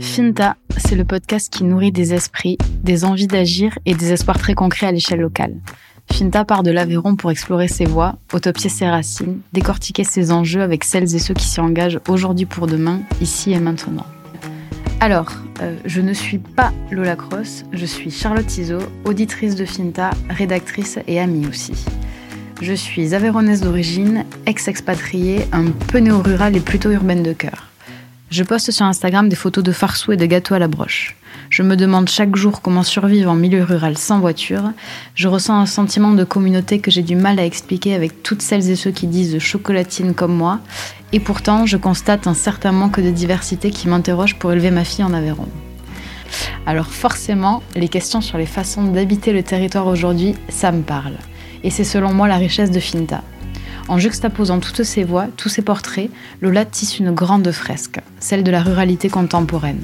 Finta c'est le podcast qui nourrit des esprits, des envies d'agir et des espoirs très concrets à l'échelle locale. Finta part de l'Aveyron pour explorer ses voies, autopsier ses racines, décortiquer ses enjeux avec celles et ceux qui s'y engagent aujourd'hui pour demain, ici et maintenant. Alors, euh, je ne suis pas Lola Cross, je suis Charlotte Iso, auditrice de Finta, rédactrice et amie aussi. Je suis aveyronnaise d'origine, ex-expatriée, un peu néo-rurale et plutôt urbaine de cœur. Je poste sur Instagram des photos de farceaux et de gâteaux à la broche. Je me demande chaque jour comment survivre en milieu rural sans voiture. Je ressens un sentiment de communauté que j'ai du mal à expliquer avec toutes celles et ceux qui disent chocolatine comme moi. Et pourtant, je constate un certain manque de diversité qui m'interroge pour élever ma fille en Aveyron. Alors forcément, les questions sur les façons d'habiter le territoire aujourd'hui, ça me parle. Et c'est selon moi la richesse de Finta. En juxtaposant toutes ces voix, tous ces portraits, Lola tisse une grande fresque, celle de la ruralité contemporaine.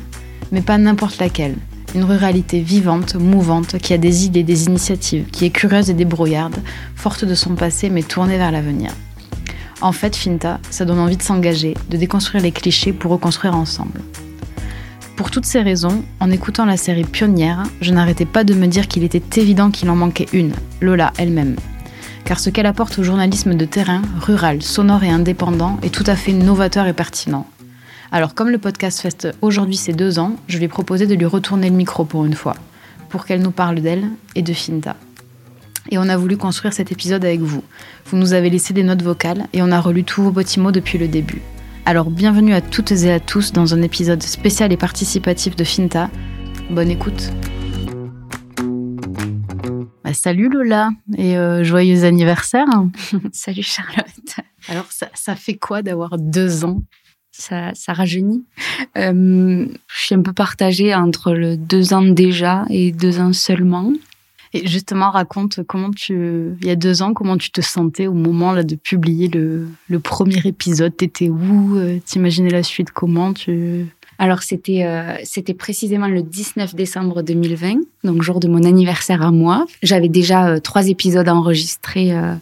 Mais pas n'importe laquelle. Une ruralité vivante, mouvante, qui a des idées, des initiatives, qui est curieuse et débrouillarde, forte de son passé mais tournée vers l'avenir. En fait, Finta, ça donne envie de s'engager, de déconstruire les clichés pour reconstruire ensemble. Pour toutes ces raisons, en écoutant la série Pionnière, je n'arrêtais pas de me dire qu'il était évident qu'il en manquait une, Lola elle-même, car ce qu'elle apporte au journalisme de terrain, rural, sonore et indépendant, est tout à fait novateur et pertinent. Alors comme le podcast feste aujourd'hui ses deux ans, je lui ai proposé de lui retourner le micro pour une fois, pour qu'elle nous parle d'elle et de Finta. Et on a voulu construire cet épisode avec vous. Vous nous avez laissé des notes vocales et on a relu tous vos petits mots depuis le début. Alors bienvenue à toutes et à tous dans un épisode spécial et participatif de Finta. Bonne écoute. Bah, salut Lola et euh, joyeux anniversaire. salut Charlotte. Alors ça, fait quoi d'avoir deux ans? Ça, ça rajeunit? Euh, je suis un peu partagée entre le deux ans déjà et deux ans seulement. Et justement, raconte comment tu, il y a deux ans, comment tu te sentais au moment là de publier le, le premier épisode? T'étais où? Euh, T'imaginais la suite comment? Tu alors, c'était euh, c'était précisément le 19 décembre 2020, donc jour de mon anniversaire à moi. J'avais déjà euh, trois épisodes enregistrés. Euh,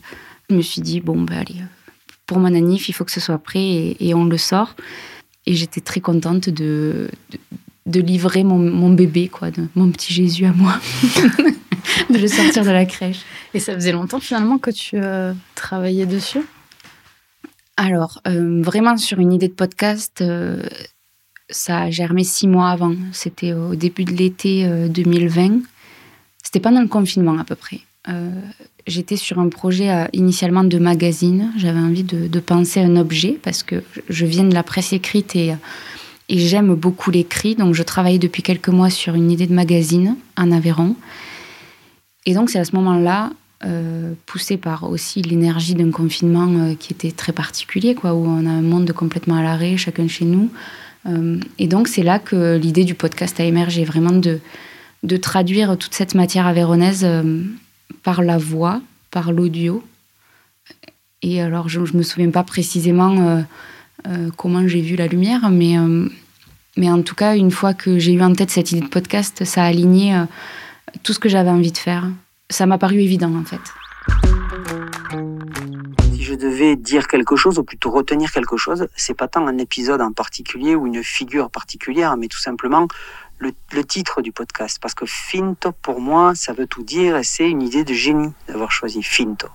je me suis dit, bon, ben allez, pour mon anniv, il faut que ce soit prêt et, on le sort. Et j'étais très contente de, de, livrer mon, mon, bébé, quoi, de, mon petit Jésus à moi, de le sortir de la crèche. Et ça faisait longtemps finalement que tu travaillais dessus? Alors, vraiment sur une idée de podcast, ça a germé six mois avant. C'était au début de l'été 2020. Euh, C'était pendant le confinement à peu près. Euh, j'étais sur un projet euh, initialement de magazine. J'avais envie de, penser à un objet parce que je viens de la presse écrite et, et j'aime beaucoup l'écrit. Donc je travaillais depuis quelques mois sur une idée de magazine en Aveyron. Et donc c'est à ce moment-là, poussé par aussi l'énergie d'un confinement qui était très particulier, quoi, où on a un monde complètement à l'arrêt, chacun chez nous. Euh, et donc, c'est là que l'idée du podcast a émergé, vraiment de, de traduire toute cette matière avéronaise euh, par la voix, par l'audio. Et alors, je ne me souviens pas précisément euh, comment j'ai vu la lumière, mais, mais en tout cas, une fois que j'ai eu en tête cette idée de podcast, ça a aligné tout ce que j'avais envie de faire. Ça m'a paru évident, en fait je devais dire quelque chose, ou plutôt retenir quelque chose, c'est pas tant un épisode en particulier ou une figure particulière, mais tout simplement le, titre du podcast. Parce que Finto, pour moi, ça veut tout dire et c'est une idée de génie d'avoir choisi Finto.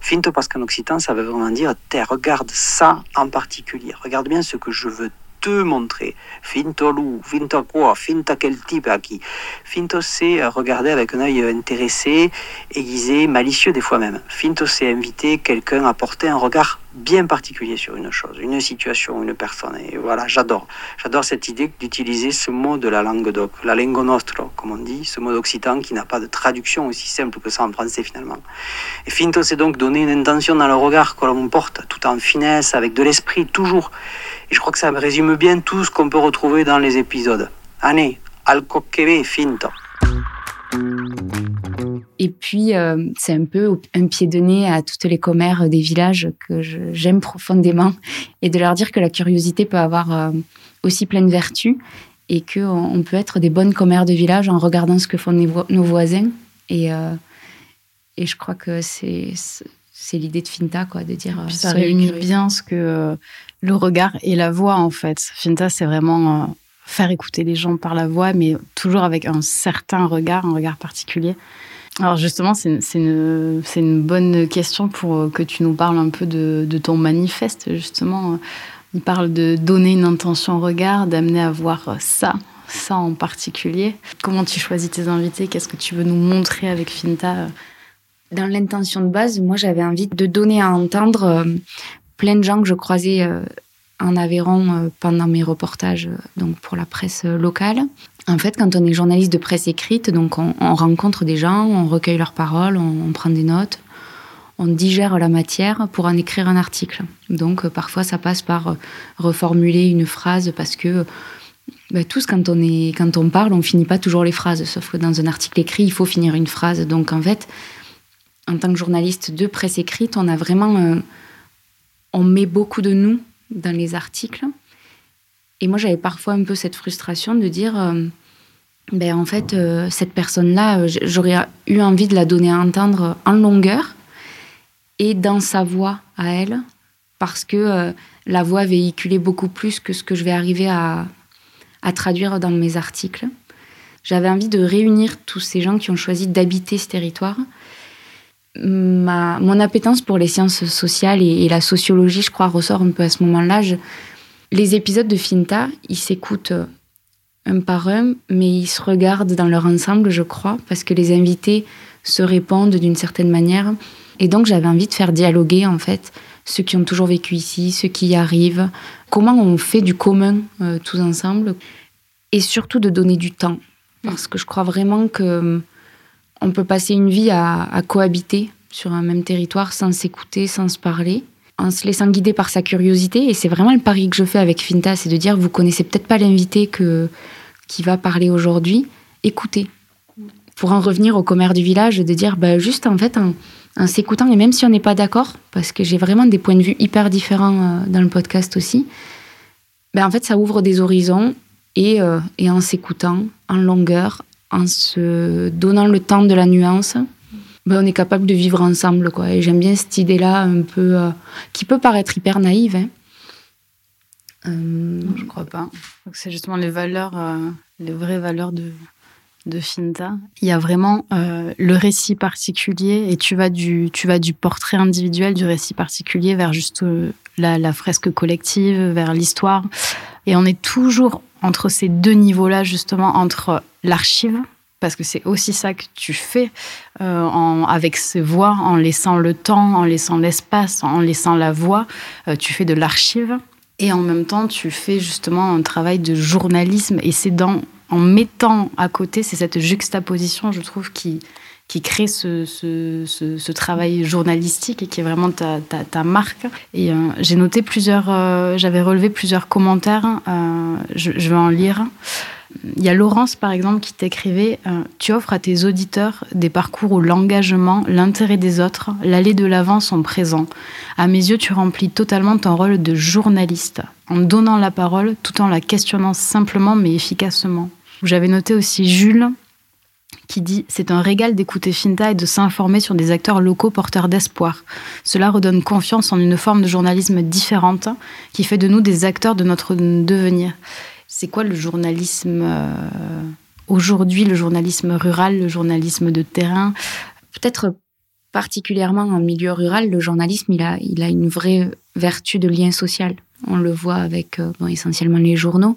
Finto, parce qu'en occitan, ça veut vraiment dire, regarde ça en particulier. Regarde bien ce que je veux te montrer. Finto loup, finto quoi, finto quel type à qui. Finto c'est regarder avec un œil intéressé, aiguisé, malicieux des fois même. Finto c'est inviter quelqu'un à porter un regard bien particulier sur une chose, une situation, une personne. Et voilà, j'adore. J'adore cette idée d'utiliser ce mot de la langue d'oc, la lingua nostro, comme on dit, ce mot d'occitan qui n'a pas de traduction aussi simple que ça en français finalement. Et finto, c'est donc donner une intention dans le regard que l'on porte, tout en finesse, avec de l'esprit, toujours. Et je crois que ça résume bien tout ce qu'on peut retrouver dans les épisodes. Année, al finto. Et puis, euh, c'est un peu un pied de nez à toutes les commères des villages que j'aime profondément et de leur dire que la curiosité peut avoir euh, aussi plein de vertus et qu'on peut être des bonnes commères de village en regardant ce que font nos voisins. Et, euh, et je crois que c'est c'est l'idée de Finta, quoi, de dire. Puis ça réunit bien ce que le regard et la voix, en fait. Finta, c'est vraiment faire écouter les gens par la voix, mais toujours avec un certain regard, un regard particulier. Alors justement, c'est une, une, bonne question pour que tu nous parles un peu de, de ton manifeste, justement. Il parle de donner une intention au regard, d'amener à voir ça, ça en particulier. Comment tu choisis tes invités? Qu'est-ce que tu veux nous montrer avec Finta? Dans l'intention de base, moi j'avais envie de donner à entendre euh, plein de gens que je croisais euh, en Aveyron euh, pendant mes reportages donc pour la presse locale. En fait, quand on est journaliste de presse écrite, donc on, rencontre des gens, on recueille leurs paroles, on prend des notes, on digère la matière pour en écrire un article. Donc euh, parfois ça passe par euh, reformuler une phrase parce que bah, tous quand on est quand on parle, on finit pas toujours les phrases. Sauf que dans un article écrit, il faut finir une phrase. Donc en fait, en tant que journaliste de presse écrite, on a vraiment euh, on met beaucoup de nous dans les articles. Et moi, j'avais parfois un peu cette frustration de dire, ben en fait, cette personne-là, j'aurais eu envie de la donner à entendre en longueur et dans sa voix à elle, parce que euh, la voix véhiculait beaucoup plus que ce que je vais arriver à, traduire dans mes articles. J'avais envie de réunir tous ces gens qui ont choisi d'habiter ce territoire. Ma, mon appétence pour les sciences sociales et, la sociologie, je crois, ressort un peu à ce moment-là. les épisodes de Finta, ils s'écoutent un par un, mais ils se regardent dans leur ensemble, je crois, parce que les invités se répondent d'une certaine manière. Et donc j'avais envie de faire dialoguer en fait ceux qui ont toujours vécu ici, ceux qui y arrivent, comment on fait du commun euh, tous ensemble, et surtout de donner du temps, parce que je crois vraiment que euh, on peut passer une vie à, cohabiter sur un même territoire sans s'écouter, sans se parler, en se laissant guider par sa curiosité. Et c'est vraiment le pari que je fais avec Finta, c'est de dire vous connaissez peut-être pas l'invité que qui va parler aujourd'hui, écoutez. Pour en revenir au commerce du village, de dire bah, juste en fait en s'écoutant, et même si on n'est pas d'accord, parce que j'ai vraiment des points de vue hyper différents euh, dans le podcast aussi, ben en fait, ça ouvre des horizons et, euh, et en s'écoutant en longueur, en se donnant le temps de la nuance, ben on est capable de vivre ensemble. Quoi. Et j'aime bien cette idée-là, un peu, euh, qui peut paraître hyper naïve. Hein. Euh, je crois pas. C'est justement les valeurs, les vraies valeurs de, de Finta, il y a vraiment euh, le récit particulier et tu vas du tu vas du portrait individuel du récit particulier vers juste euh, la, fresque collective, vers l'histoire et on est toujours entre ces deux niveaux-là justement entre l'archive parce que c'est aussi ça que tu fais euh, en, avec ces voix, en laissant le temps, en laissant l'espace, en laissant la voix, tu fais de l'archive. Et en même temps tu fais justement un travail de journalisme. Et c'est dans en mettant à côté, c'est cette juxtaposition, je trouve, qui, qui crée ce, travail journalistique et qui est vraiment ta, marque. Et euh, j'ai noté plusieurs, euh, j'avais relevé plusieurs commentaires, euh, je, vais en lire. Il y a Laurence, par exemple, qui t'écrivait Tu offres à tes auditeurs des parcours où l'engagement, l'intérêt des autres, l'aller de l'avant sont présents. À mes yeux, tu remplis totalement ton rôle de journaliste, en donnant la parole tout en la questionnant simplement mais efficacement. J'avais noté aussi Jules qui dit C'est un régal d'écouter Finta et de s'informer sur des acteurs locaux porteurs d'espoir. Cela redonne confiance en une forme de journalisme différente qui fait de nous des acteurs de notre devenir. C'est quoi le journalisme euh, aujourd'hui, le journalisme rural, le journalisme de terrain? Peut-être particulièrement en milieu rural, le journalisme, il a, il a une vraie vertu de lien social. On le voit avec euh, essentiellement les journaux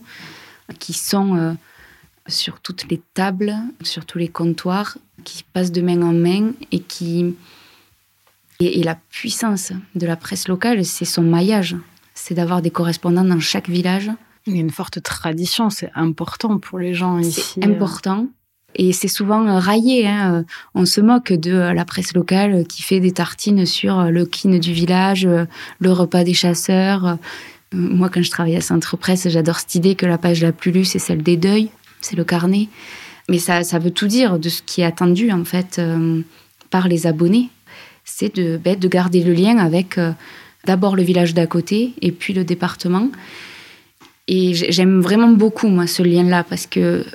qui sont. Euh, sur toutes les tables, sur tous les comptoirs, qui passent de main en main et qui. Et, la puissance de la presse locale, c'est son maillage. C'est d'avoir des correspondants dans chaque village. Il y a une forte tradition, c'est important pour les gens ici. C'est important. Et c'est souvent raillé. Hein. On se moque de la presse locale qui fait des tartines sur le kin du village, le repas des chasseurs. Moi, quand je travaille à Centre Presse, j'adore cette idée que la page la plus lue, c'est celle des deuils c'est le carnet. Mais ça, ça veut tout dire de ce qui est attendu en fait euh, par les abonnés. C'est de, ben, de garder le lien avec euh, d'abord le village d'à côté et puis le département. Et j'aime vraiment beaucoup moi ce lien-là parce que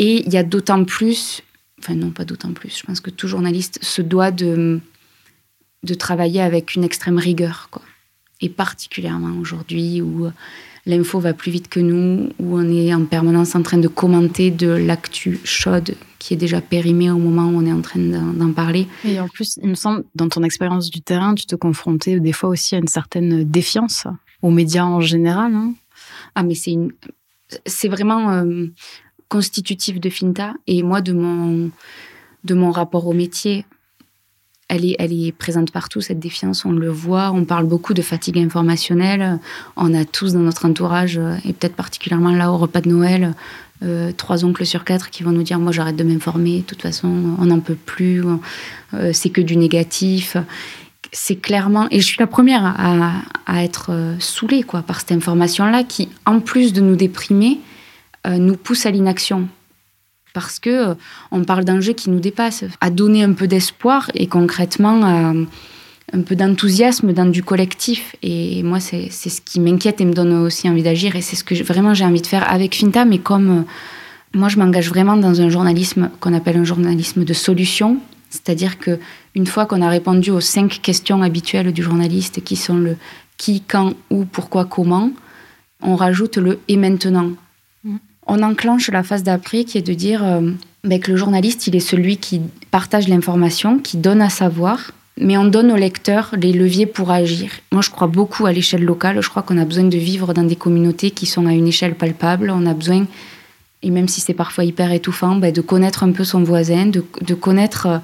et il y a d'autant plus, enfin non pas d'autant plus. Je pense que tout journaliste se doit de de travailler avec une extrême rigueur. Quoi. Et particulièrement aujourd'hui où l'info va plus vite que nous, où on est en permanence en train de commenter de l'actu chaude qui est déjà périmée au moment où on est en train d'en parler. Et en plus, il me semble, dans ton expérience du terrain, tu te confrontais des fois aussi à une certaine défiance aux médias en général. Hein. ah, mais c'est une... c'est vraiment euh, constitutif de Finta et moi de mon de mon rapport au métier elle est, présente partout, cette défiance, on le voit. On parle beaucoup de fatigue informationnelle. On a tous dans notre entourage, euh, et peut-être particulièrement là au repas de Noël, euh, trois oncles sur quatre qui vont nous dire Moi, j'arrête de m'informer, de toute façon, on n'en peut plus, euh, c'est que du négatif. C'est clairement. Et je suis la première à, être saoulée quoi, par cette information-là qui, en plus de nous déprimer, nous pousse à l'inaction parce que euh, on parle d'un jeu qui nous dépasse, à donner un peu d'espoir et concrètement euh, un peu d'enthousiasme dans du collectif. Et moi, c'est ce qui m'inquiète et me donne aussi envie d'agir. Et c'est ce que vraiment j'ai envie de faire avec Finta. Mais comme euh, moi, je m'engage vraiment dans un journalisme qu'on appelle un journalisme de solution. C'est-à-dire que une fois qu'on a répondu aux cinq questions habituelles du journaliste, qui sont le qui, quand, où, pourquoi, comment, on rajoute le et maintenant on enclenche la phase d'après qui est de dire euh, ben, que le journaliste, il est celui qui partage l'information, qui donne à savoir, mais on donne au lecteur les leviers pour agir. Moi, je crois beaucoup à l'échelle locale. Je crois qu'on a besoin de vivre dans des communautés qui sont à une échelle palpable. On a besoin, et même si c'est parfois hyper étouffant, ben, de connaître un peu son voisin, de, connaître euh,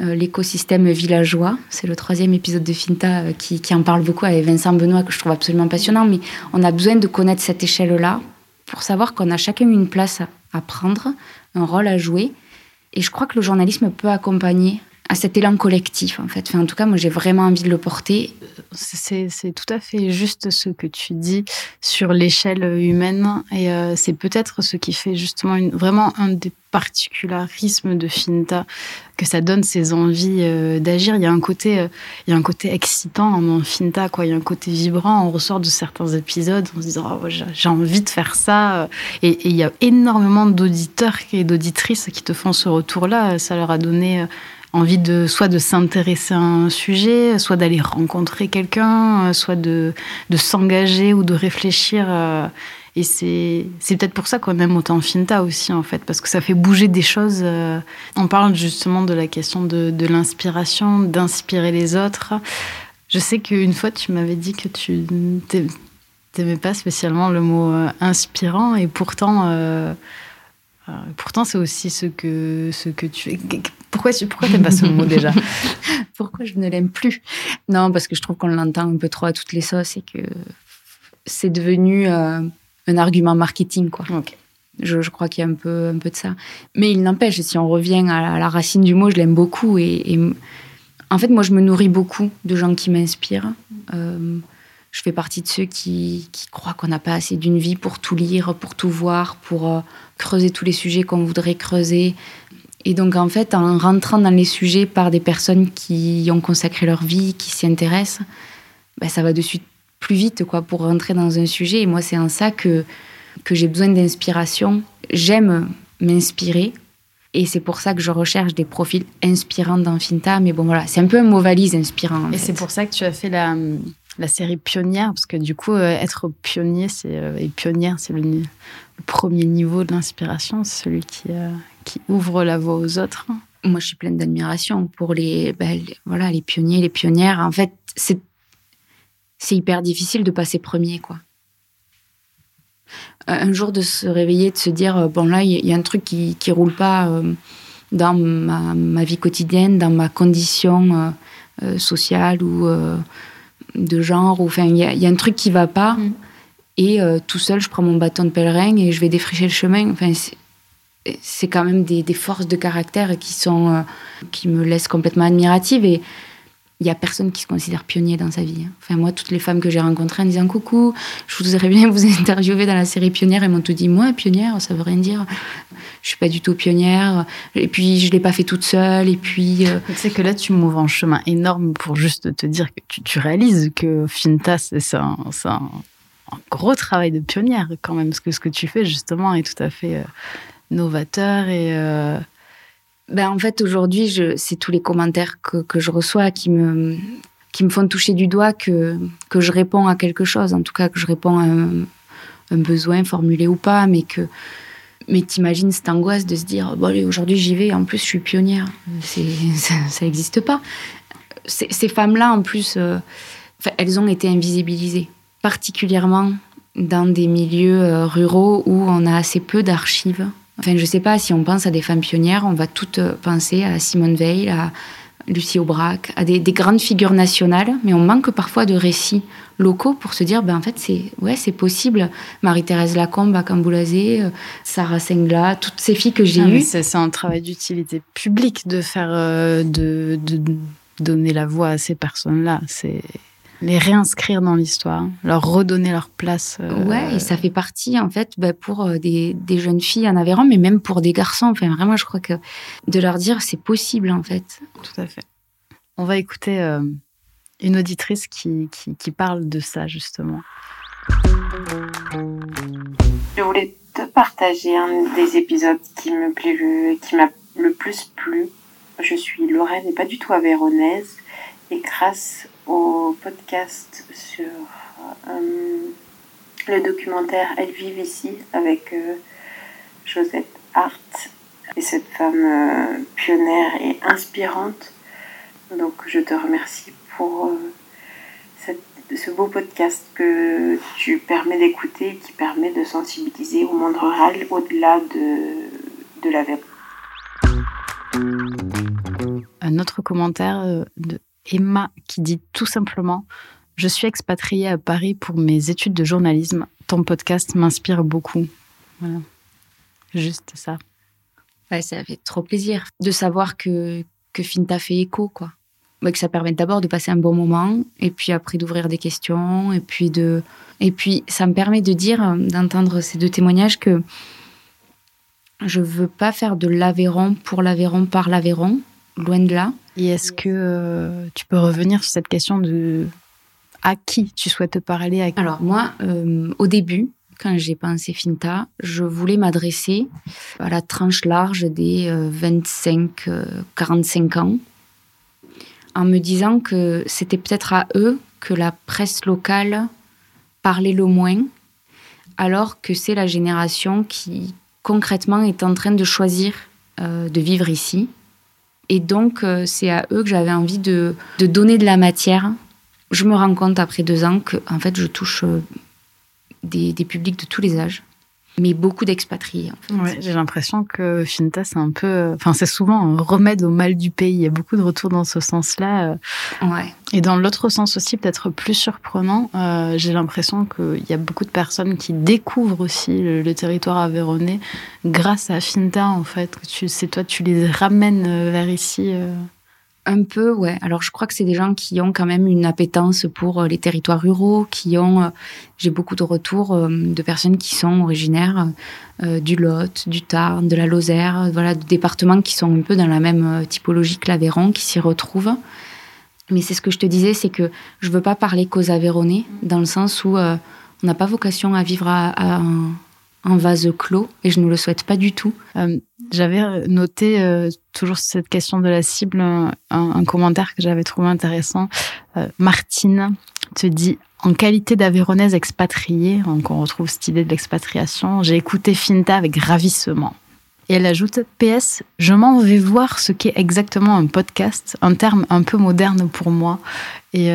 euh, l'écosystème villageois. C'est le troisième épisode de Finta qui, qui en parle beaucoup avec Vincent Benoît, que je trouve absolument passionnant. Mais on a besoin de connaître cette échelle-là pour savoir qu'on a chacun une place à prendre, un rôle à jouer. Et je crois que le journalisme peut accompagner à cet élan collectif, en fait. en tout cas, moi, j'ai vraiment envie de le porter. C'est tout à fait juste ce que tu dis sur l'échelle humaine. Et euh, c'est peut-être ce qui fait justement vraiment un des particularismes de Finta, que ça donne ses envies euh, d'agir. Il y a un côté, euh, il y a un côté excitant dans Finta, quoi. Il y a un côté vibrant. On ressort de certains épisodes en se disant, oh, j'ai envie de faire ça. Et il y a énormément d'auditeurs et d'auditrices qui te font ce retour-là. Ça leur a donné envie de soit de s'intéresser à un sujet, soit d'aller rencontrer quelqu'un, soit de, de s'engager ou de réfléchir. Euh, et c'est, peut-être pour ça qu'on aime autant Finta aussi, en fait, parce que ça fait bouger des choses. Euh. On parle justement de la question de, l'inspiration, d'inspirer les autres. Je sais qu'une fois, tu m'avais dit que tu n'aimais pas spécialement le mot euh, inspirant, et pourtant, pourtant c'est aussi ce que, ce que tu fais. Pourquoi, pourquoi n'aimes pas ce mot déjà Pourquoi je ne l'aime plus? Non, parce que je trouve qu'on l'entend un peu trop à toutes les sauces et que c'est devenu euh, un argument marketing, quoi. Je, crois qu'il y a un peu, un peu de ça. Mais il n'empêche, si on revient à la, racine du mot, je l'aime beaucoup. Et, en fait, moi, je me nourris beaucoup de gens qui m'inspirent. Euh, je fais partie de ceux qui, croient qu'on n'a pas assez d'une vie pour tout lire, pour tout voir, pour euh, creuser tous les sujets qu'on voudrait creuser. Et donc, en fait, en rentrant dans les sujets par des personnes qui y ont consacré leur vie, qui s'y intéressent, ben, ça va de suite plus vite quoi, pour rentrer dans un sujet. Et moi, c'est en ça que, que j'ai besoin d'inspiration. J'aime m'inspirer. Et c'est pour ça que je recherche des profils inspirants dans Finta. Mais bon, voilà, c'est un peu un mot valise inspirant. Et c'est pour ça que tu as fait la, la série Pionnière, parce que du coup, euh, être pionnier, c'est, euh, et pionnière, c'est le, premier niveau de l'inspiration, c'est celui qui, euh, qui ouvre la voie aux autres. Moi, je suis pleine d'admiration pour les, ben, voilà, les pionniers, les pionnières. En fait, c'est, c'est hyper difficile de passer premier, quoi. Un jour, de se réveiller, de se dire, euh, bon, là, il y, a un truc qui ne roule pas euh, dans ma, vie quotidienne, dans ma condition euh, sociale ou de genre. Enfin, il y, a un truc qui va pas. Mm. Et tout seul, je prends mon bâton de pèlerin et je vais défricher le chemin. Enfin, c'est quand même des, forces de caractère qui sont euh, qui me laissent complètement admirative et il y a personne qui se considère pionnier dans sa vie. Enfin moi toutes les femmes que j'ai rencontrées en disant coucou, je voudrais bien vous interviewer dans la série pionnière elles m'ont tout dit moi pionnière ça veut rien dire. Je suis pas du tout pionnière et puis je l'ai pas fait toute seule et puis euh, tu sais que là tu m'ouvres un chemin énorme pour juste te dire que tu, réalises que Finta c'est un, un, gros travail de pionnière quand même parce que ce que tu fais justement est tout à fait euh, novateur et, euh, ben, En fait, aujourd'hui, c'est tous les commentaires que, que, je reçois qui me, qui me font toucher du doigt que, que je réponds à quelque chose, en tout cas que je réponds à un, besoin formulé ou pas, mais que mais t'imagines cette angoisse de se dire bon aujourd'hui j'y vais en plus je suis pionnière. Ça n'existe pas. Ces femmes là en plus euh, elles ont été invisibilisées particulièrement dans des milieux euh, ruraux où on a assez peu d'archives enfin je sais pas si on pense à des femmes pionnières on va toutes euh, penser à Simone Veil à Lucie Aubrac, à des, grandes figures nationales, mais on manque parfois de récits locaux pour se dire, ben en fait, c'est ouais, c'est possible. Marie-Thérèse Lacombe à Camboulazé, euh, Sarah Sengla, toutes ces filles que j'ai ah, eues. C'est un travail d'utilité publique de faire, euh, de, de donner la voix à ces personnes-là. C'est les réinscrire dans l'histoire, leur redonner leur place. Euh, ouais, et ça fait partie, en fait, bah, pour euh, des, jeunes filles en Aveyron, mais même pour des garçons. Enfin, vraiment, je crois que de leur dire, c'est possible, en fait. Tout à fait. On va écouter euh, une auditrice qui, qui, parle de ça, justement. Je voulais te partager un des épisodes qui me plaît, qui m'a le plus plu. Je suis Lorraine et pas du tout aveyronnaise. Et grâce au podcast sur euh, le documentaire Elle vive ici avec euh, Josette Hart et cette femme euh, pionnière et inspirante. Donc je te remercie pour ce beau podcast que tu permets d'écouter qui permet de sensibiliser au monde rural au-delà de, la Un autre commentaire de Emma qui dit tout simplement Je suis expatriée à Paris pour mes études de journalisme. Ton podcast m'inspire beaucoup. Voilà. Juste ça. Ouais, ça fait trop plaisir de savoir que, que Finta fait écho, quoi. que ça permet d'abord de passer un bon moment, et puis après d'ouvrir des questions, et puis de. Et puis ça me permet de dire, d'entendre ces deux témoignages que je veux pas faire de l'Aveyron pour l'Aveyron par l'Aveyron, loin de là. Et est-ce que euh, tu peux revenir sur cette question de à qui tu souhaites parler à Alors moi, euh, au début, quand j'ai pensé Finta, je voulais m'adresser à la tranche large des 25-45 euh, ans, en me disant que c'était peut-être à eux que la presse locale parlait le moins, alors que c'est la génération qui concrètement est en train de choisir de vivre ici et donc, euh, c'est à eux que j'avais envie de, donner de la matière. Je me rends compte après deux ans que, en fait, je touche euh, des publics de tous les âges mais beaucoup d'expatriés. En fait. j'ai l'impression que Finta, c'est un peu. Enfin, c'est souvent un remède au mal du pays. Il y a beaucoup de retours dans ce sens-là. Euh. Ouais. Et dans l'autre sens aussi, peut-être plus surprenant, euh, j'ai l'impression qu'il y a beaucoup de personnes qui découvrent aussi le, territoire aveyronnais grâce à Finta, en fait. C'est toi, tu les ramènes euh, vers ici. Un peu, ouais. Alors, je crois que c'est des gens qui ont quand même une appétence pour euh, les territoires ruraux, qui ont. Euh, j'ai beaucoup de retours euh, de personnes qui sont originaires du Lot, du Tarn, de la Lozère, voilà, de départements qui sont un peu dans la même typologie que l'Aveyron, qui s'y retrouvent. Mais c'est ce que je te disais, c'est que je veux pas parler qu'aux Aveyronnais, dans le sens où on n'a pas vocation à vivre à, à, un vase clos et je ne le souhaite pas du tout. Euh, j'avais noté euh, toujours cette question de la cible, un, commentaire que j'avais trouvé intéressant. Euh, Martine te dit en qualité d'Aveyronnaise expatriée, donc on retrouve cette idée de l'expatriation, j'ai écouté Finta avec ravissement. Et elle ajoute PS, je m'en vais voir ce qu'est exactement un podcast, un terme un peu moderne pour moi. Et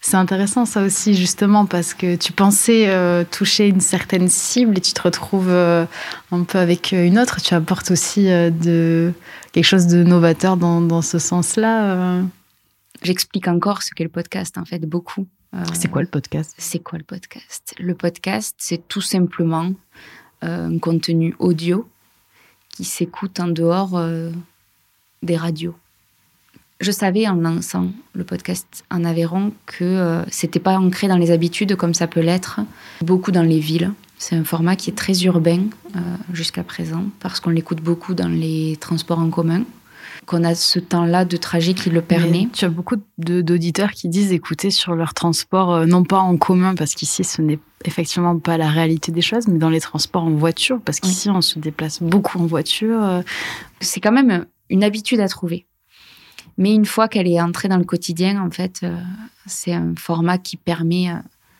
c'est intéressant ça aussi justement parce que tu pensais euh, toucher une certaine cible et tu te retrouves euh, un peu avec une autre. Tu apportes aussi euh, de quelque chose de novateur dans, dans ce sens-là. J'explique encore ce qu'est le podcast en fait beaucoup. c'est quoi le podcast? C'est quoi le podcast? Le podcast, c'est tout simplement un contenu audio qui s'écoute en dehors des radios je savais en lançant le podcast en Aveyron que euh, c'était pas ancré dans les habitudes comme ça peut l'être beaucoup dans les villes. C'est un format qui est très urbain euh, jusqu'à présent parce qu'on l'écoute beaucoup dans les transports en commun, qu'on a ce temps-là de trajet qui le permet. tu as beaucoup d'auditeurs qui disent écouter sur leur transport, euh, non pas en commun parce qu'ici ce n'est effectivement pas la réalité des choses, mais dans les transports en voiture parce qu'ici on se déplace beaucoup en voiture. C'est quand même une habitude à trouver. Mais une fois qu'elle est entrée dans le quotidien, en fait, euh, c'est un format qui permet euh,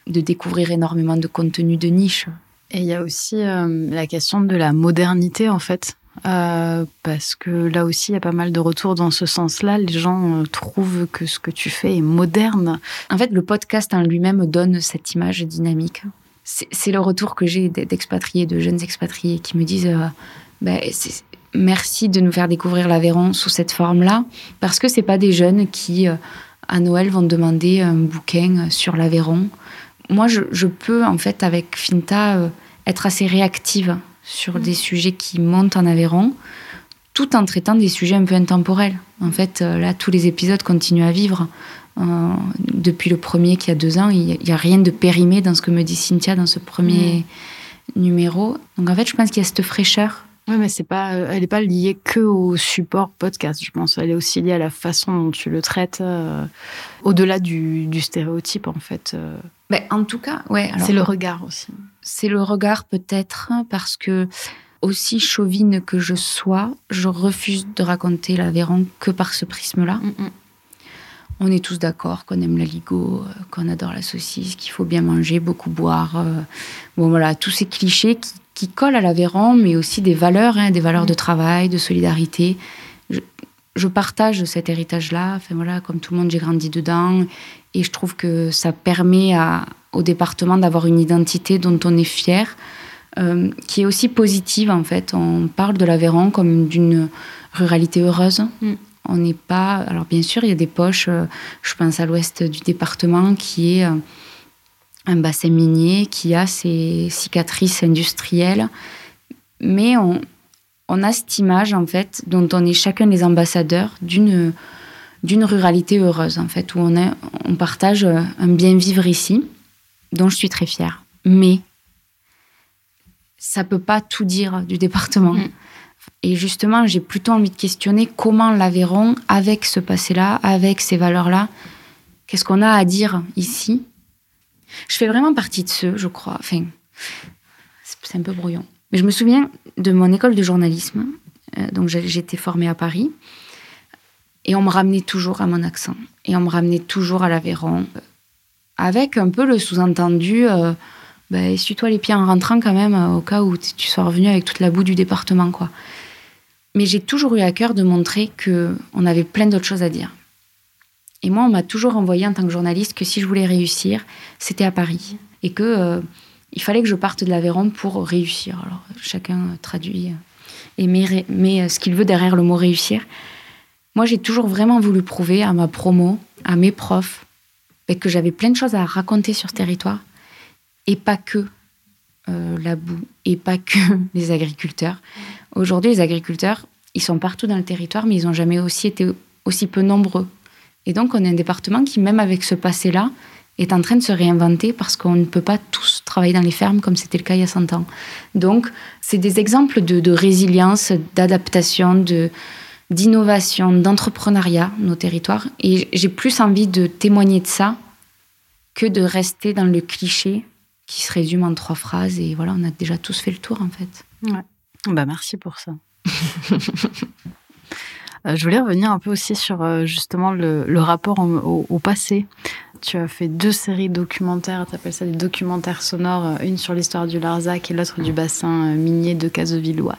de découvrir énormément de contenu de niche. Et il y a aussi euh, la question de la modernité, en fait. parce que là aussi, il y a pas mal de retours dans ce sens-là. Les gens trouvent que ce que tu fais est moderne. En fait, le podcast en lui-même donne cette image dynamique. C'est le retour que j'ai d'expatriés, de jeunes expatriés qui me disent ben, merci de nous faire découvrir l'Aveyron sous cette forme-là, parce que c'est pas des jeunes qui, euh, à Noël, vont demander un bouquin sur l'Aveyron. Moi, je, peux, en fait, avec Finta, euh, être assez réactive sur mm. des sujets qui montent en Aveyron, tout en traitant des sujets un peu intemporels. En fait, euh, là, tous les épisodes continuent à vivre. depuis le premier qui a deux ans, il n'y a, rien de périmé dans ce que me dit Cynthia dans ce premier mm. numéro. Donc, en fait, je pense qu'il y a cette fraîcheur oui, mais c'est pas, euh, elle n'est pas liée que au support podcast, je pense. Elle est aussi liée à la façon dont tu le traites, euh, au-delà du, stéréotype, en fait. Euh. Ben, en tout cas, ouais. C'est le regard aussi. C'est le regard, peut-être, parce que, aussi chauvine que je sois, je refuse de raconter l'Aveyron que par ce prisme-là. Mm, mm. On est tous d'accord qu'on aime la ligo, qu'on adore la saucisse, qu'il faut bien manger, beaucoup boire. Bon, voilà, tous ces clichés qui qui collent à l'Aveyron, mais aussi des valeurs, hein, des valeurs de travail, de solidarité. Je, partage cet héritage-là. Enfin, voilà, comme tout le monde, j'ai grandi dedans. Et je trouve que ça permet à, au département d'avoir une identité dont on est fier, euh, qui est aussi positive, en fait. On parle de l'Aveyron comme d'une ruralité heureuse. Mm. On n'est pas. Alors, bien sûr, il y a des poches, euh, je pense à l'ouest du département, qui est. Un bassin minier qui a ses cicatrices industrielles. Mais on, on a cette image, en fait, dont on est chacun les ambassadeurs d'une d'une ruralité heureuse, en fait, où on, est, on partage un bien vivre ici, dont je suis très fière. Mais ça peut pas tout dire du département. Mm. Et justement, j'ai plutôt envie de questionner comment l'Aveyron, avec ce passé-là, avec ces valeurs-là, qu'est-ce qu'on a à dire ici je fais vraiment partie de ceux, je crois. Enfin, c'est un peu brouillon. Mais je me souviens de mon école de journalisme. Euh, donc j'étais formée à Paris. Et on me ramenait toujours à mon accent. Et on me ramenait toujours à l'Aveyron. Avec un peu le sous-entendu, euh, ben, essuie-toi les pieds en rentrant quand même, euh, au cas où tu sois revenu avec toute la boue du département. quoi. Mais j'ai toujours eu à cœur de montrer qu'on avait plein d'autres choses à dire. Et moi, on m'a toujours envoyé en tant que journaliste que si je voulais réussir, c'était à Paris. Et que euh, il fallait que je parte de l'Aveyron pour réussir. Alors, chacun traduit et met, ce qu'il veut derrière le mot réussir. Moi, j'ai toujours vraiment voulu prouver à ma promo, à mes profs, ben, que j'avais plein de choses à raconter sur ce territoire. Et pas que euh, la boue, et pas que les agriculteurs. Aujourd'hui, les agriculteurs, ils sont partout dans le territoire, mais ils n'ont jamais aussi été aussi peu nombreux et donc, on est un département qui, même avec ce passé-là, est en train de se réinventer parce qu'on ne peut pas tous travailler dans les fermes comme c'était le cas il y a 100 ans. Donc, c'est des exemples de, résilience, d'adaptation, de, d'innovation, d'entrepreneuriat, nos territoires. Et j'ai plus envie de témoigner de ça que de rester dans le cliché qui se résume en trois phrases. Et voilà, on a déjà tous fait le tour, en fait. Ouais. Bah, merci pour ça. Euh, je voulais revenir un peu aussi sur euh, justement le, rapport au, passé. Tu as fait deux séries documentaires, tu appelles ça des documentaires sonores, euh, une sur l'histoire du Larzac et l'autre du bassin minier de Casevillois,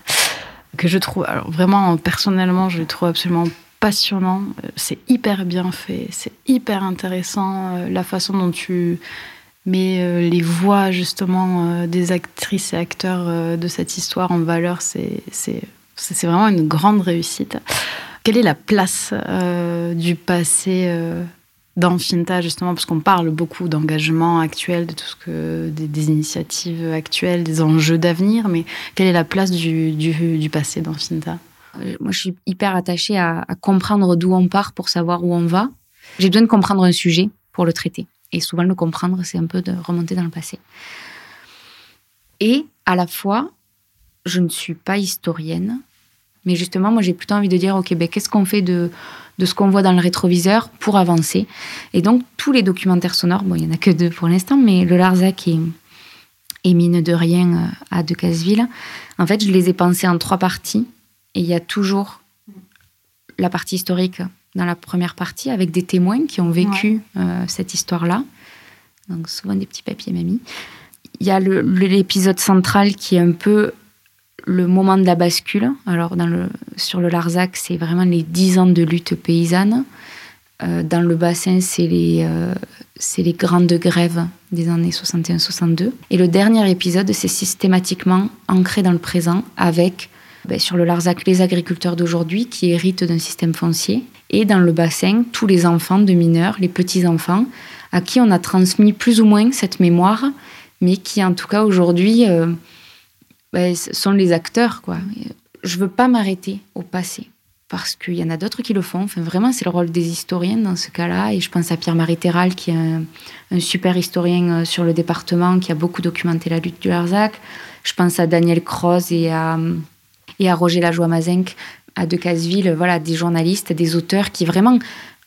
que je trouve, alors vraiment personnellement, je les trouve absolument passionnant. C'est hyper bien fait, c'est hyper intéressant la façon dont tu mets les voix justement des actrices et acteurs de cette histoire en valeur. C'est vraiment une grande réussite. Quelle est la place euh, du passé euh, dans Finta, justement, parce qu'on parle beaucoup d'engagement actuel, de tout ce que des, initiatives actuelles, des enjeux d'avenir, mais quelle est la place du, du, passé dans Finta? Euh, Moi, je suis hyper attachée à, comprendre d'où on part pour savoir où on va. J'ai besoin de comprendre un sujet pour le traiter. Et souvent, le comprendre, c'est un peu de remonter dans le passé. Et à la fois, je ne suis pas historienne, mais justement, moi, j'ai plutôt envie de dire, OK, ben, qu'est-ce qu'on fait de, de ce qu'on voit dans le rétroviseur pour avancer? Et donc, tous les documentaires sonores, bon, il n'y en a que deux pour l'instant, mais le Larzac et, et Mine de Rien euh, à Decazeville, en fait, je les ai pensés en trois parties. Et il y a toujours la partie historique dans la première partie avec des témoins qui ont vécu euh, cette histoire-là. Donc souvent des petits papiers mamie. Il y a l'épisode central qui est un peu le moment de la bascule. Alors sur le Larzac, c'est vraiment les dix ans de lutte paysanne. Euh, dans le bassin, c'est les, euh, les grandes grèves des années 61-62. Et le dernier épisode, c'est systématiquement ancré dans le présent avec, ben, sur le Larzac, les agriculteurs d'aujourd'hui qui héritent d'un système foncier. Et dans le bassin, tous les enfants de mineurs, les petits-enfants, à qui on a transmis plus ou moins cette mémoire, mais qui en tout cas aujourd'hui euh, ben, sont les acteurs. Quoi. Je veux pas m'arrêter au passé parce qu'il y en a d'autres qui le font. Enfin, vraiment, c'est le rôle des historiens dans ce cas-là. Et je pense à Pierre-Marie Terral, qui est un, super historien euh, sur le département, qui a beaucoup documenté la lutte du Larzac. Je pense à Daniel Croz et à, et à Roger Lajoie-Mazenc à Decazeville. Voilà, des journalistes, des auteurs qui vraiment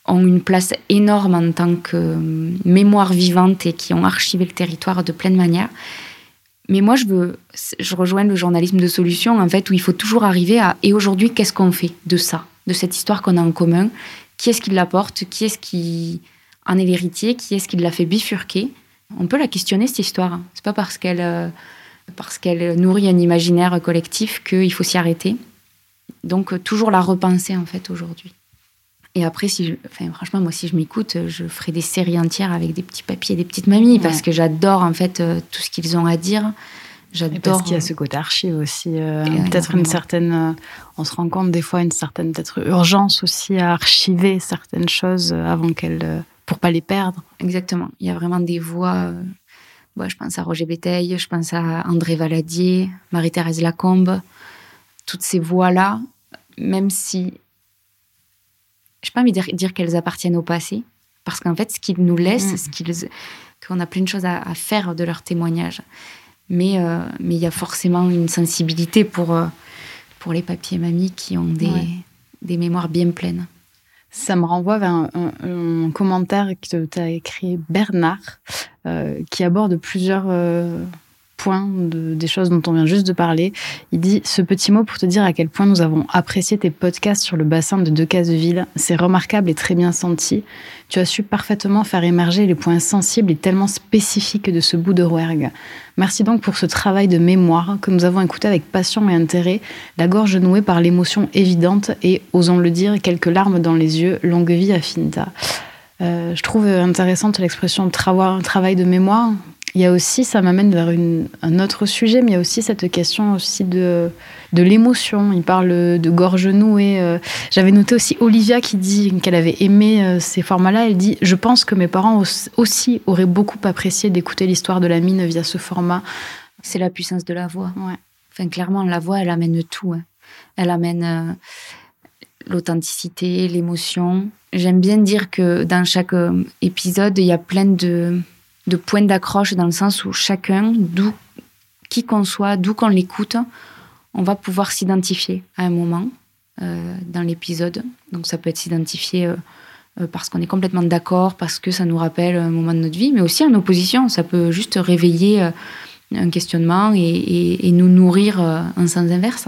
ont une place énorme en tant que euh, mémoire vivante et qui ont archivé le territoire de pleine manière. Mais moi, je veux, je rejoins le journalisme de solution, en fait, où il faut toujours arriver à et aujourd'hui, qu'est-ce qu'on fait de ça, de cette histoire qu'on a en commun? Qui est-ce qui l'apporte? Qui est-ce qui en est l'héritier? Qui est-ce qui l'a fait bifurquer? On peut la questionner cette histoire. C'est pas parce qu'elle euh, parce qu'elle nourrit un imaginaire collectif qu'il faut s'y arrêter. Donc toujours la repenser en fait aujourd'hui. Et après, si enfin, franchement, moi, si je m'écoute, je ferai des séries entières avec des petits papiers, des petites mamies, parce que j'adore en fait euh, tout ce qu'ils ont à dire. J'adore. Parce qu'il y a ce côté archive aussi, euh, peut-être une certaine. Euh, on se rend compte des fois une certaine peut-être urgence aussi à archiver certaines choses avant qu'elles, pour pas les perdre. Exactement. Il y a vraiment des voix. je pense à Roger Béteille, je pense à André Valadier, Marie-Thérèse Lacombe. Toutes ces voix-là, même si je pas envie de dire qu'elles appartiennent au passé, parce qu'en fait, ce qu'ils nous laissent, mm. ce qu'ils, qu'on a plein de choses à, faire de leur témoignage. Mais euh, mais il y a forcément une sensibilité pour euh, pour les papiers mamies qui ont des, des mémoires bien pleines. Ça me renvoie vers un, commentaire que tu as écrit Bernard, euh, qui aborde plusieurs point des choses dont on vient juste de parler. Il dit ce petit mot pour te dire à quel point nous avons apprécié tes podcasts sur le bassin de Decazeville. C'est remarquable et très bien senti. Tu as su parfaitement faire émerger les points sensibles et tellement spécifiques de ce bout de Rouergue. Merci donc pour ce travail de mémoire que nous avons écouté avec passion et intérêt, la gorge nouée par l'émotion évidente et, osons le dire, quelques larmes dans les yeux. Longue vie à Finta. Euh, je trouve intéressante l'expression travail de mémoire il y a aussi, ça m'amène vers un autre sujet, mais il y a aussi cette question aussi de, de l'émotion. Il parle de gorge nouée. Euh. J'avais noté aussi Olivia qui dit qu'elle avait aimé euh, ces formats-là. Elle dit Je pense que mes parents aussi auraient beaucoup apprécié d'écouter l'histoire de la mine via ce format. C'est la puissance de la voix. Ouais. Enfin, clairement, la voix, elle amène tout. Hein. Elle amène euh, l'authenticité, l'émotion. J'aime bien dire que dans chaque épisode, il y a plein de de points d'accroche dans le sens où chacun, d'où qui qu'on soit, d'où qu'on l'écoute, on va pouvoir s'identifier à un moment euh, dans l'épisode. Donc ça peut être s'identifier euh, euh, parce qu'on est complètement d'accord, parce que ça nous rappelle un moment de notre vie, mais aussi en opposition. Ça peut juste réveiller un questionnement et, nous nourrir en sens inverse.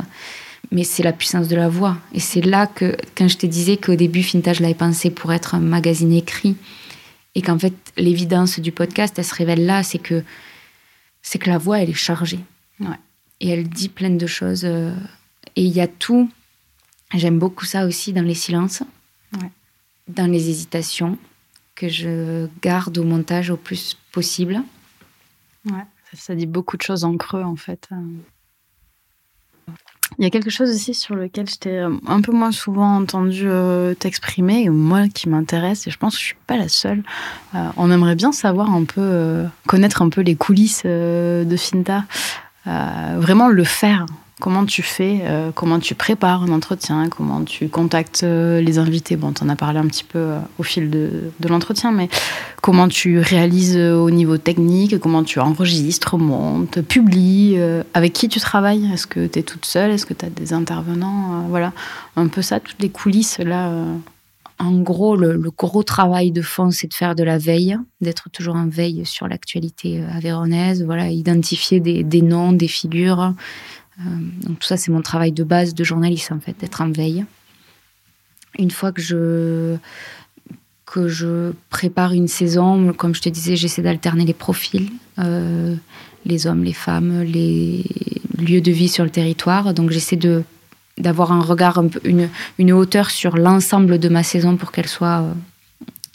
Mais c'est la puissance de la voix. Et c'est là que, quand je te disais qu'au début, Fintage l'avait pensé pour être un magazine écrit, et qu'en fait l'évidence du podcast elle se révèle là c'est que c'est que la voix elle est chargée. Et elle dit plein de choses euh, et il y a tout. J'aime beaucoup ça aussi dans les silences. Dans les hésitations que je garde au montage au plus possible. Ouais. Ça, ça dit beaucoup de choses en creux en fait il y a quelque chose aussi sur lequel je t'ai euh, un peu moins souvent entendu euh, t'exprimer, moi qui m'intéresse, et je pense que je suis pas la seule. Euh, on aimerait bien savoir un peu, connaître un peu les coulisses de Finta, vraiment le faire, Comment tu fais euh, Comment tu prépares un entretien Comment tu contactes euh, les invités? Bon, tu en as parlé un petit peu euh, au fil de, l'entretien, mais comment tu réalises au niveau technique? Comment tu enregistres, montes, publies Avec qui tu travailles? Est-ce que tu es toute seule? Est-ce que tu as des intervenants? Voilà, un peu ça, toutes les coulisses là. En gros, le, gros travail de fond, c'est de faire de la veille, d'être toujours en veille sur l'actualité avéronaise, voilà, identifier des, noms, des figures, donc tout ça, c'est mon travail de base de journaliste, en fait, d'être en veille. Une fois que je, que je prépare une saison, comme je te disais, j'essaie d'alterner les profils, euh, les hommes, les femmes, les lieux de vie sur le territoire. Donc j'essaie de d'avoir un regard, une, une hauteur sur l'ensemble de ma saison pour qu'elle soit euh,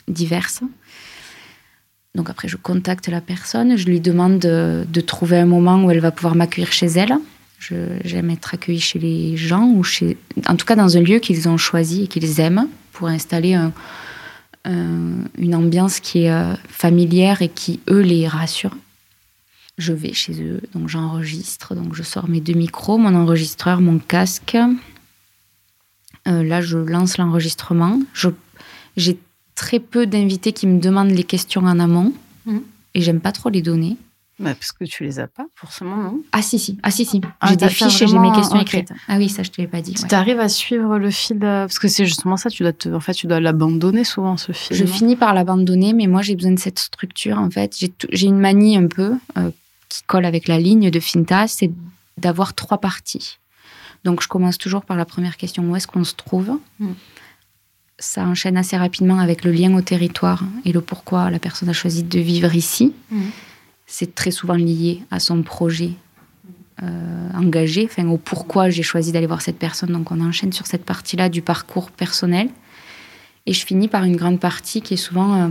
diverse. Donc après, je contacte la personne, je lui demande de, de trouver un moment où elle va pouvoir m'accueillir chez elle. J'aime être accueillie chez les gens, ou chez, en tout cas dans un lieu qu'ils ont choisi et qu'ils aiment, pour installer un- un- une ambiance qui est euh, familière et qui, eux, les rassure. Je vais chez eux, donc j'enregistre, donc je sors mes deux micros, mon enregistreur, mon casque. Euh, là, je lance l'enregistrement. J'ai très peu d'invités qui me demandent les questions en amont, Mhm. et j'aime pas trop les donner. Bah, parce que tu les as pas, forcément, non Ah si, si, ah si, si. Ah, j'ai des fiches et j'ai mes questions écrites. Ah oui, ça, je te l'ai pas dit. Tu ouais. arrives à suivre le fil Parce que c'est justement ça, tu dois te... en fait, tu dois l'abandonner souvent, ce fil. Je finis par l'abandonner, mais moi j'ai besoin de cette structure en fait. J'ai tout- J'ai une manie un peu euh, qui colle avec la ligne de Finta, c'est d'avoir trois parties. Donc je commence toujours par la première question où est-ce qu'on se trouve? Mm. Ça enchaîne assez rapidement avec le lien au territoire et le pourquoi la personne a choisi de vivre ici. Mm. C'est très souvent lié à son projet euh, engagé, au pourquoi j'ai choisi d'aller voir cette personne. Donc on enchaîne sur cette partie-là du parcours personnel. Et je finis par une grande partie qui est souvent euh,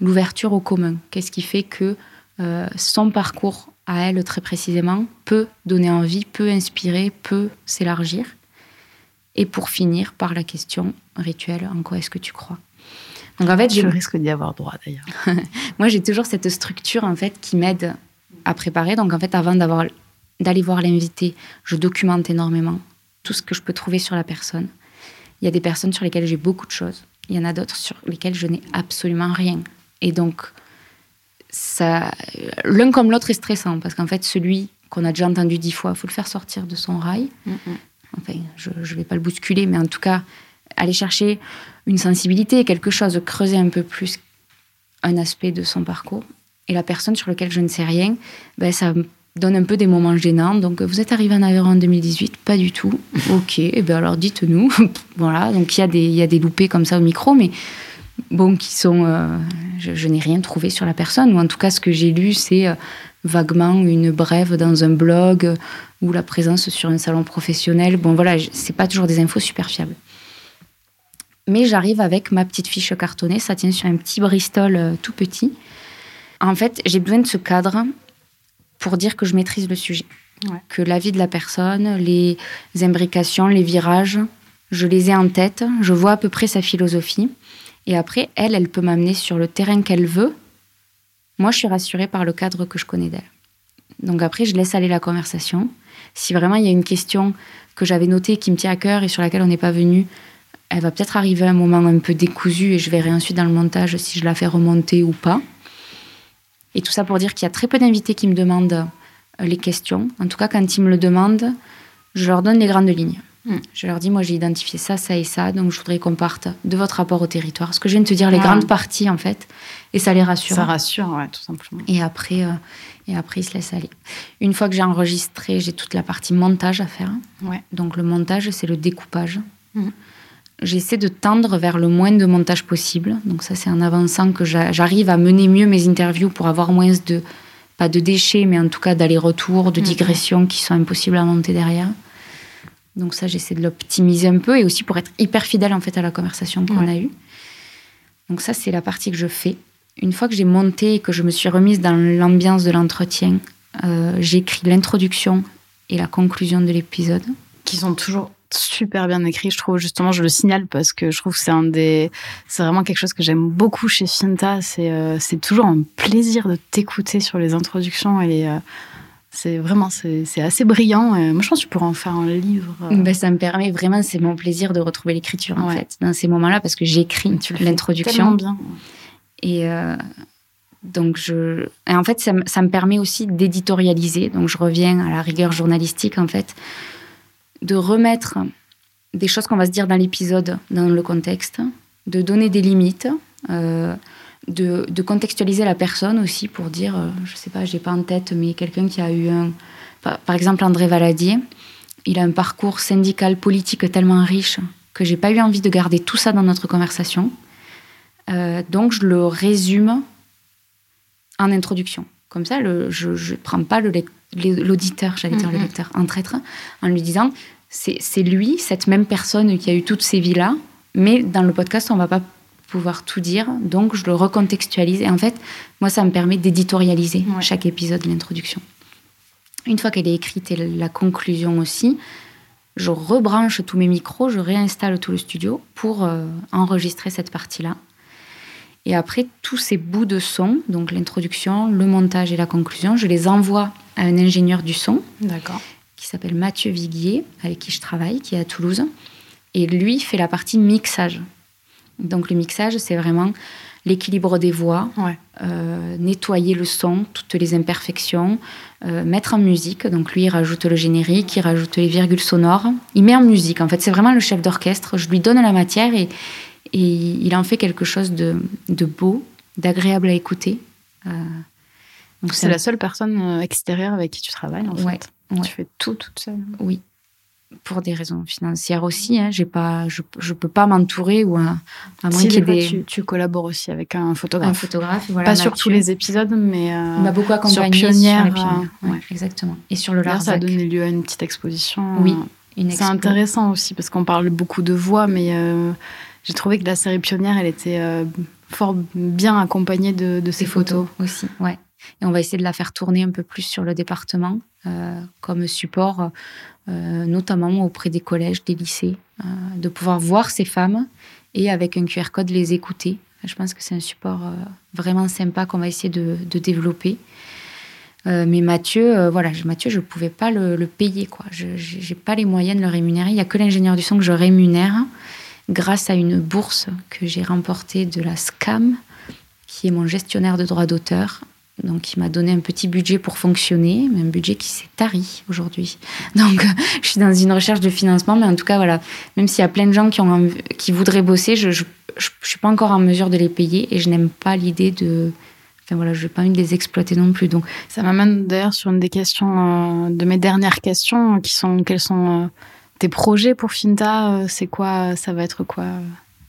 l'ouverture au commun. Qu'est-ce qui fait que euh, son parcours à elle très précisément peut donner envie, peut inspirer, peut s'élargir. Et pour finir par la question rituelle, en quoi est-ce que tu crois? Donc en fait, Je risque d'y avoir droit, d'ailleurs. moi j'ai toujours cette structure en fait qui m'aide à préparer. Donc en fait, avant d'avoir d'aller voir l'invité, je documente énormément tout ce que je peux trouver sur la personne. Il y a des personnes sur lesquelles j'ai beaucoup de choses. Il y en a d'autres sur lesquelles je n'ai absolument rien. Et donc, ça, l'un comme l'autre est stressant parce qu'en fait, celui qu'on a déjà entendu dix fois, il faut le faire sortir de son rail. Enfin, je ne vais pas le bousculer, mais en tout cas, aller chercher une sensibilité, quelque chose, creuser un peu plus un aspect de son parcours. Et la personne sur laquelle je ne sais rien, ben, ça donne un peu des moments gênants. Donc, vous êtes arrivé en Aveyron en 2018 Pas du tout. Ok, et ben alors dites-nous. voilà, donc il y, a des- y a des loupés comme ça au micro, mais bon, qui sont. euh, je je n'ai rien trouvé sur la personne, ou en tout cas, ce que j'ai lu, c'est euh, vaguement une brève dans un blog euh, ou la présence sur un salon professionnel. Bon, voilà, c'est pas toujours des infos super fiables. Mais j'arrive avec ma petite fiche cartonnée, ça tient sur un petit Bristol euh, tout petit. En fait, j'ai besoin de ce cadre pour dire que je maîtrise le sujet. Ouais. Que la vie de la personne, les imbrications, les virages, je les ai en tête, je vois à peu près sa philosophie. Et après, elle, elle peut m'amener sur le terrain qu'elle veut. Moi, je suis rassurée par le cadre que je connais d'elle. Donc après, je laisse aller la conversation. Si vraiment il y a une question que j'avais notée qui me tient à cœur et sur laquelle on n'est pas venu, elle va peut-être arriver à un moment un peu décousu et je verrai ensuite dans le montage si je la fais remonter ou pas. Et tout ça pour dire qu'il y a très peu d'invités qui me demandent euh, les questions. En tout cas, quand ils me le demandent, je leur donne les grandes lignes. Mm. Je leur dis, moi j'ai identifié ça, ça et ça, donc je voudrais qu'on parte de votre rapport au territoire. Ce que je viens de te dire, les Ah. grandes parties en fait, et ça les rassure. Ça rassure, ouais, tout simplement. Et après, euh, et après, ils se laissent aller. Une fois que j'ai enregistré, j'ai toute la partie montage à faire. Ouais. Donc le montage, c'est le découpage. Mhm. J'essaie de tendre vers le moins de montage possible. Donc ça, c'est en avançant que j'a- j'arrive à mener mieux mes interviews pour avoir moins de, pas de déchets, mais en tout cas d'aller-retour, de Mhm. digressions qui sont impossibles à monter derrière. Donc ça, j'essaie de l'optimiser un peu et aussi pour être hyper fidèle en fait à la conversation qu'on Ouais. a eue. Donc ça, c'est la partie que je fais. Une fois que j'ai monté et que je me suis remise dans l'ambiance de l'entretien, euh, j'écris l'introduction et la conclusion de l'épisode. Qui sont toujours super bien écrits, je trouve. Justement, je le signale parce que je trouve que c'est un des. C'est vraiment quelque chose que j'aime beaucoup chez Finta. C'est euh, c'est toujours un plaisir de t'écouter sur les introductions et. euh, c'est vraiment, c'est c'est assez brillant. Et moi, je pense que tu pourrais en faire un livre. euh, Ben, ça me permet vraiment, c'est mon plaisir de retrouver l'écriture en fait, dans ces moments-là, parce que j'écris l'introduction. bien. Et donc, je... et en fait, ça, ça me permet aussi d'éditorialiser. Donc, je reviens à la rigueur journalistique, en fait, de remettre des choses qu'on va se dire dans l'épisode dans le contexte, de donner des limites, euh, de, contextualiser la personne aussi pour dire, euh, je sais pas, j'ai pas en tête, mais quelqu'un qui a eu un. Par, exemple, André Valadier, il a un parcours syndical politique tellement riche que j'ai pas eu envie de garder tout ça dans notre conversation. Euh, donc, je le résume en introduction. Comme ça, le, je ne prends pas l'auditeur, j'allais dire le lecteur, en traître, en lui disant c'est lui, cette même personne qui a eu toutes ces vies-là, mais dans le podcast, on va pas pouvoir tout dire, donc je le recontextualise. Et en fait, moi, ça me permet d'éditorialiser chaque épisode, l'introduction. Une fois qu'elle est écrite et la conclusion aussi, je rebranche tous mes micros, je réinstalle tout le studio pour euh, enregistrer cette partie-là. Et après, tous ces bouts de son, donc l'introduction, le montage et la conclusion, je les envoie à un ingénieur du son qui s'appelle Mathieu Viguier, avec qui je travaille, qui est à Toulouse. Et lui fait la partie mixage. Donc le mixage, c'est vraiment l'équilibre des voix, euh, nettoyer le son, toutes les imperfections, euh, mettre en musique. Donc lui, il rajoute le générique, il rajoute les virgules sonores. Il met en musique. En fait, c'est vraiment le chef d'orchestre. Je lui donne la matière et, et il en fait quelque chose de, de beau, d'agréable à écouter. Euh, donc c'est la seule personne extérieure avec qui tu travailles, en fait. Tu fais tout toute seule. Oui pour des raisons financières aussi. Hein, j'ai pas, je, je peux pas m'entourer ou à, à moins qu'il des... tu, tu, collabores aussi avec un photographe. Un photographe, voilà. Pas sur tous les épisodes, mais euh, on beaucoup accompagné sur Pionnière. Euh, ouais. exactement. Et sur le Larzac. Ça a donné lieu à une petite exposition. Oui. C'est intéressant aussi parce qu'on parle beaucoup de voix, mais euh, j'ai trouvé que la série Pionnière, elle était euh, fort bien accompagnée de, de ces photos. photos. aussi. Ouais. Et on va essayer de la faire tourner un peu plus sur le département euh, comme support, euh, notamment auprès des collèges, des lycées, euh, de pouvoir voir ces femmes et avec un QR code les écouter. Je pense que c'est un support vraiment sympa qu'on va essayer de, développer. mais Mathieu, voilà, Mathieu, je ne pouvais pas le, le payer. quoi. Je n'ai pas les moyens de le rémunérer. Il n'y a que l'ingénieur du son que je rémunère grâce à une bourse que j'ai remportée de la SCAM, qui est mon gestionnaire de droits d'auteur, donc, il m'a donné un petit budget pour fonctionner, mais un budget qui s'est tari aujourd'hui. Donc, je suis dans une recherche de financement, mais en tout cas, voilà, même s'il y a plein de gens qui, ont, qui voudraient bosser, je ne suis pas encore en mesure de les payer et je n'aime pas l'idée de. Enfin, voilà, je n'ai pas envie de les exploiter non plus. Donc, ça m'amène d'ailleurs sur une des questions, euh, de mes dernières questions, qui sont quels sont euh, tes projets pour Finta euh, C'est quoi Ça va être quoi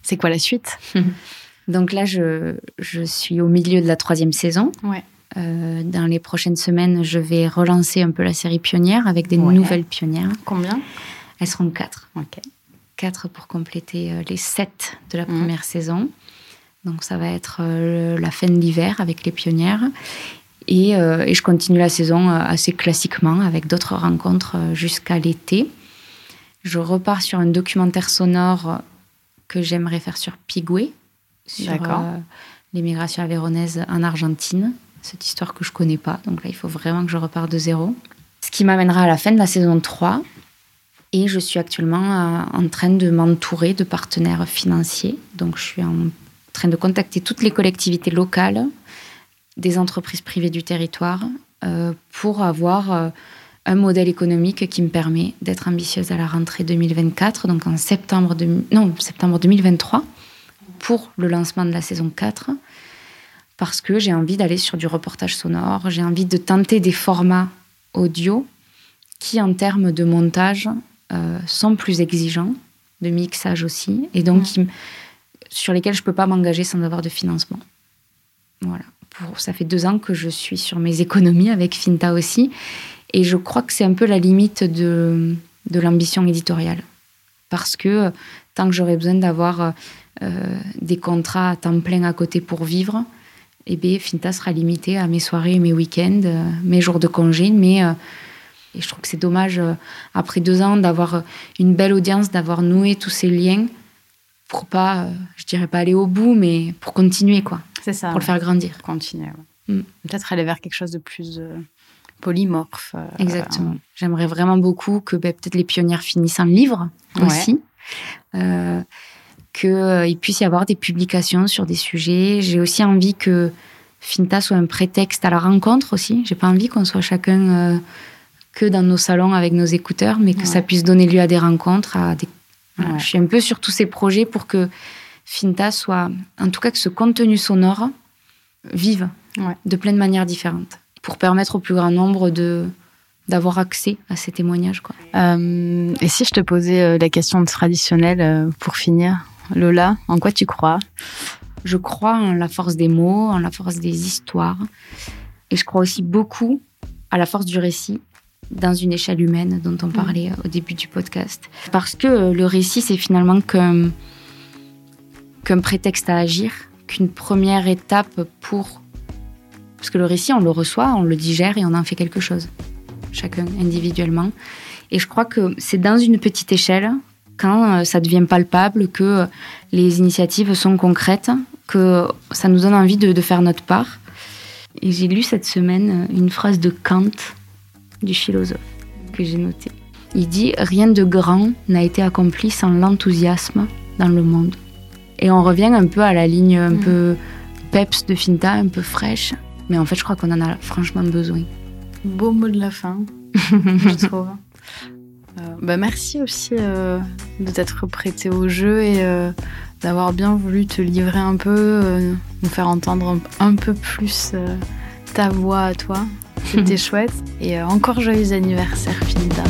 C'est quoi la suite? Donc là, je, je suis au milieu de la troisième saison. Ouais. Euh, dans les prochaines semaines, je vais relancer un peu la série pionnière avec des nouvelles pionnières. Combien? Elles seront quatre. Ok. Quatre pour compléter euh, les sept de la mhm. première saison. Donc ça va être euh, la fin de l'hiver avec les pionnières. Et, et, je continue la saison assez classiquement avec d'autres rencontres jusqu'à l'été. Je repars sur un documentaire sonore que j'aimerais faire sur Pigoué, sur l'immigration avéronaise en Argentine cette histoire que je connais pas. Donc là, il faut vraiment que je reparte de zéro. Ce qui m'amènera à la fin de la saison 3. Et je suis actuellement euh, en train de m'entourer de partenaires financiers. Donc je suis en train de contacter toutes les collectivités locales, des entreprises privées du territoire, euh, pour avoir euh, un modèle économique qui me permet d'être ambitieuse à la rentrée 2024, donc en septembre, non, septembre 2023, pour le lancement de la saison 4 parce que j'ai envie d'aller sur du reportage sonore, j'ai envie de tenter des formats audio qui, en termes de montage, euh, sont plus exigeants, de mixage aussi, et donc sur lesquels je ne peux pas m'engager sans avoir de financement. Voilà. Pour, ça fait deux ans que je suis sur mes économies avec Finta aussi, et je crois que c'est un peu la limite de, de l'ambition éditoriale. Parce que tant que j'aurais besoin d'avoir euh, des contrats à temps plein à côté pour vivre, eh bien, Finta sera limité à mes soirées, mes week-ends, euh, mes jours de congé. Mais euh, et je trouve que c'est dommage, euh, après deux ans, d'avoir une belle audience, d'avoir noué tous ces liens pour pas, je dirais pas aller au bout, mais pour continuer, quoi. C'est ça. Pour le faire grandir. Continuer, mm. Peut-être aller vers quelque chose de plus polymorphe. Exactement. J'aimerais vraiment beaucoup que ben, peut-être les pionnières finissent un livre aussi qu'il euh, puisse y avoir des publications sur des sujets. J'ai aussi envie que Finta soit un prétexte à la rencontre aussi. J'ai pas envie qu'on soit chacun euh, que dans nos salons avec nos écouteurs, mais que ça puisse donner lieu à des rencontres. À des... Je suis un peu sur tous ces projets pour que Finta soit, en tout cas que ce contenu sonore vive de plein de manières différentes, pour permettre au plus grand nombre de, d'avoir accès à ces témoignages. Quoi. Euh, et si je te posais la question traditionnelle pour finir, Lola, en quoi tu crois? Je crois en la force des mots, en la force des histoires. Et je crois aussi beaucoup à la force du récit dans une échelle humaine dont on parlait au début du podcast. Parce que le récit, c'est finalement qu'un qu'un prétexte à agir, qu'une première étape pour... Parce que le récit, on le reçoit, on le digère et on en fait quelque chose, chacun individuellement. Et je crois que c'est dans une petite échelle, quand ça devient palpable, que les initiatives sont concrètes, que ça nous donne envie de, de faire notre part. Et j'ai lu cette semaine une phrase de Kant, du philosophe, que j'ai notée. Il dit Rien de grand n'a été accompli sans l'enthousiasme dans le monde. Et on revient un peu à la ligne un Mm. peu peps de Finta, un peu fraîche. Mais en fait, je crois qu'on en a franchement besoin. Beau mot de la fin, je trouve. Euh, bah merci aussi euh, de t'être prêté au jeu et euh, d'avoir bien voulu te livrer un peu, nous faire entendre un, peu plus ta voix à toi. C'était chouette. Et encore joyeux anniversaire, Finita.